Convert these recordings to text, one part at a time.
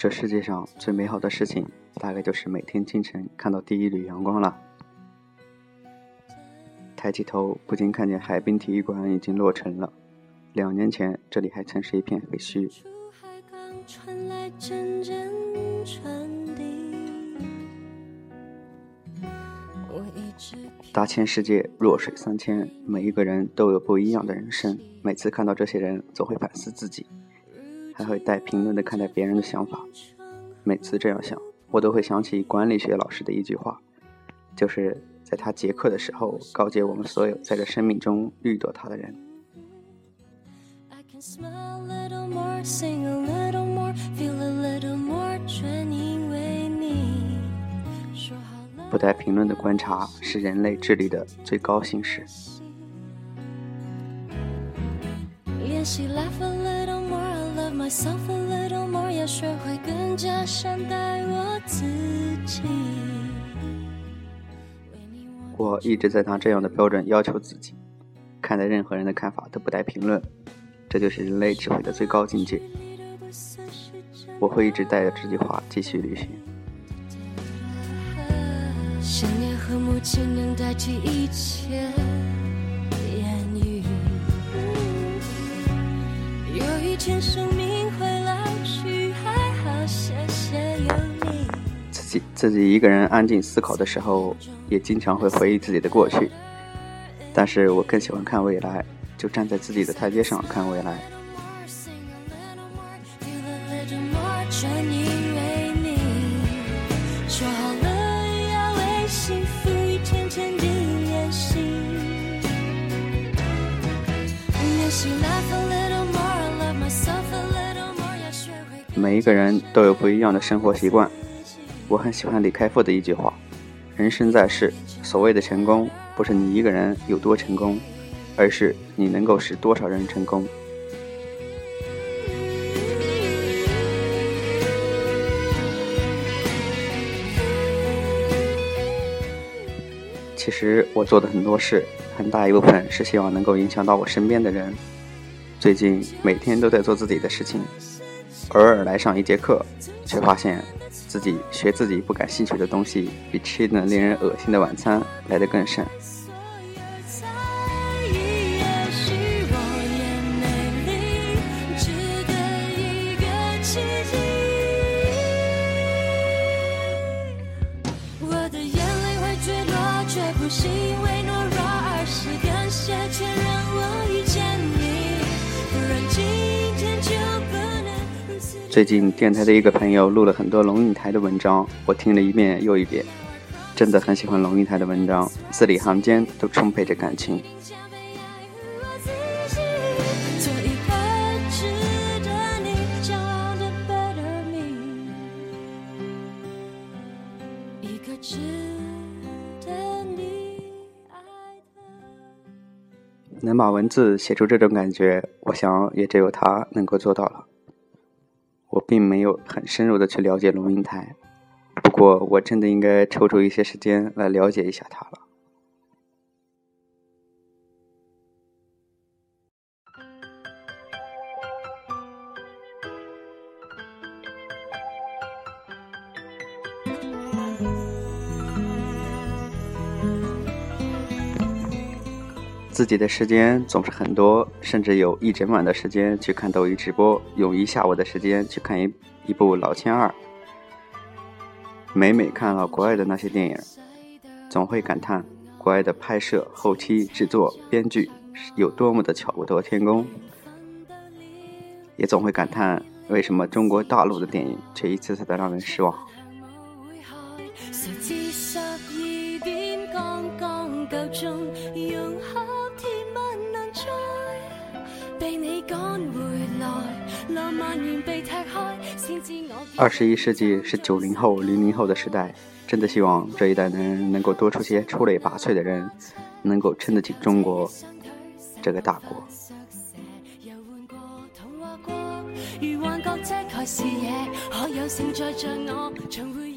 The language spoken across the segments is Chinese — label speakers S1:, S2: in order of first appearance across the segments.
S1: 这世界上最美好的事情，大概就是每天清晨看到第一缕阳光了。抬起头，不禁看见海滨体育馆已经落成了。两年前，这里还曾是一片废墟。大千世界，弱水三千，每一个人都有不一样的人生。每次看到这些人，总会反思自己。还会带评论的看待别人的想法。每次这样想，我都会想起管理学老师的一句话，就是在他结课的时候告诫我们所有在这生命中遇到他的人：不带评论的观察是人类智力的最高形式。我一直在拿这样的标准要求自己，看待任何人的看法都不带评论，这就是人类智慧的最高境界。我会一直带着这句话继续旅行。想念和母亲能代替一切言语。有一天自己一个人安静思考的时候，也经常会回忆自己的过去。但是我更喜欢看未来，就站在自己的台阶上看未来。每一个人都有不一样的生活习惯。我很喜欢李开复的一句话：“人生在世，所谓的成功，不是你一个人有多成功，而是你能够使多少人成功。”其实我做的很多事，很大一部分是希望能够影响到我身边的人。最近每天都在做自己的事情，偶尔来上一节课，却发现。自己学自己不感兴趣的东西，比吃一顿令人恶心的晚餐来得更甚。最近电台的一个朋友录了很多龙应台的文章，我听了一遍又一遍，真的很喜欢龙应台的文章，字里行间都充沛着感情。能把文字写出这种感觉，我想也只有他能够做到了。并没有很深入的去了解龙应台，不过我真的应该抽出一些时间来了解一下他了。自己的时间总是很多，甚至有一整晚的时间去看抖音直播，用一下午的时间去看一一部《老千二》。每每看到国外的那些电影，总会感叹国外的拍摄、后期制作、编剧有多么的巧夺天工，也总会感叹为什么中国大陆的电影却一次次的让人失望。十一世纪是九零后、零零后的时代，真的希望这一代的人能够多出些出类拔萃的人，能够撑得起中国这个大国。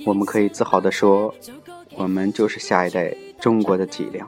S1: 我们可以自豪地说，我们就是下一代中国的脊梁。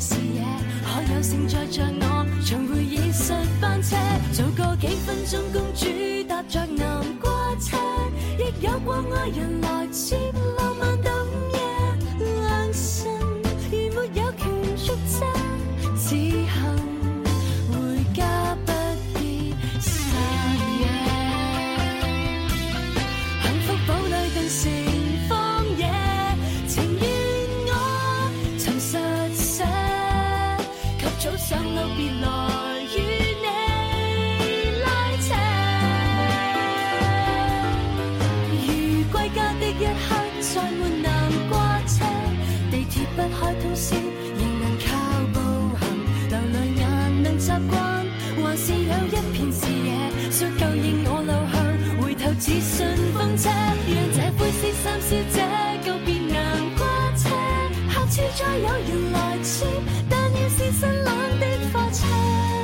S1: 视野，可有盛载着我重回现实班车？做个几分钟，公主搭着南瓜车，亦有过爱人来接。似顺风车让这灰色衫小姐告别南瓜车。下次再有人来接但要是新冷的火车。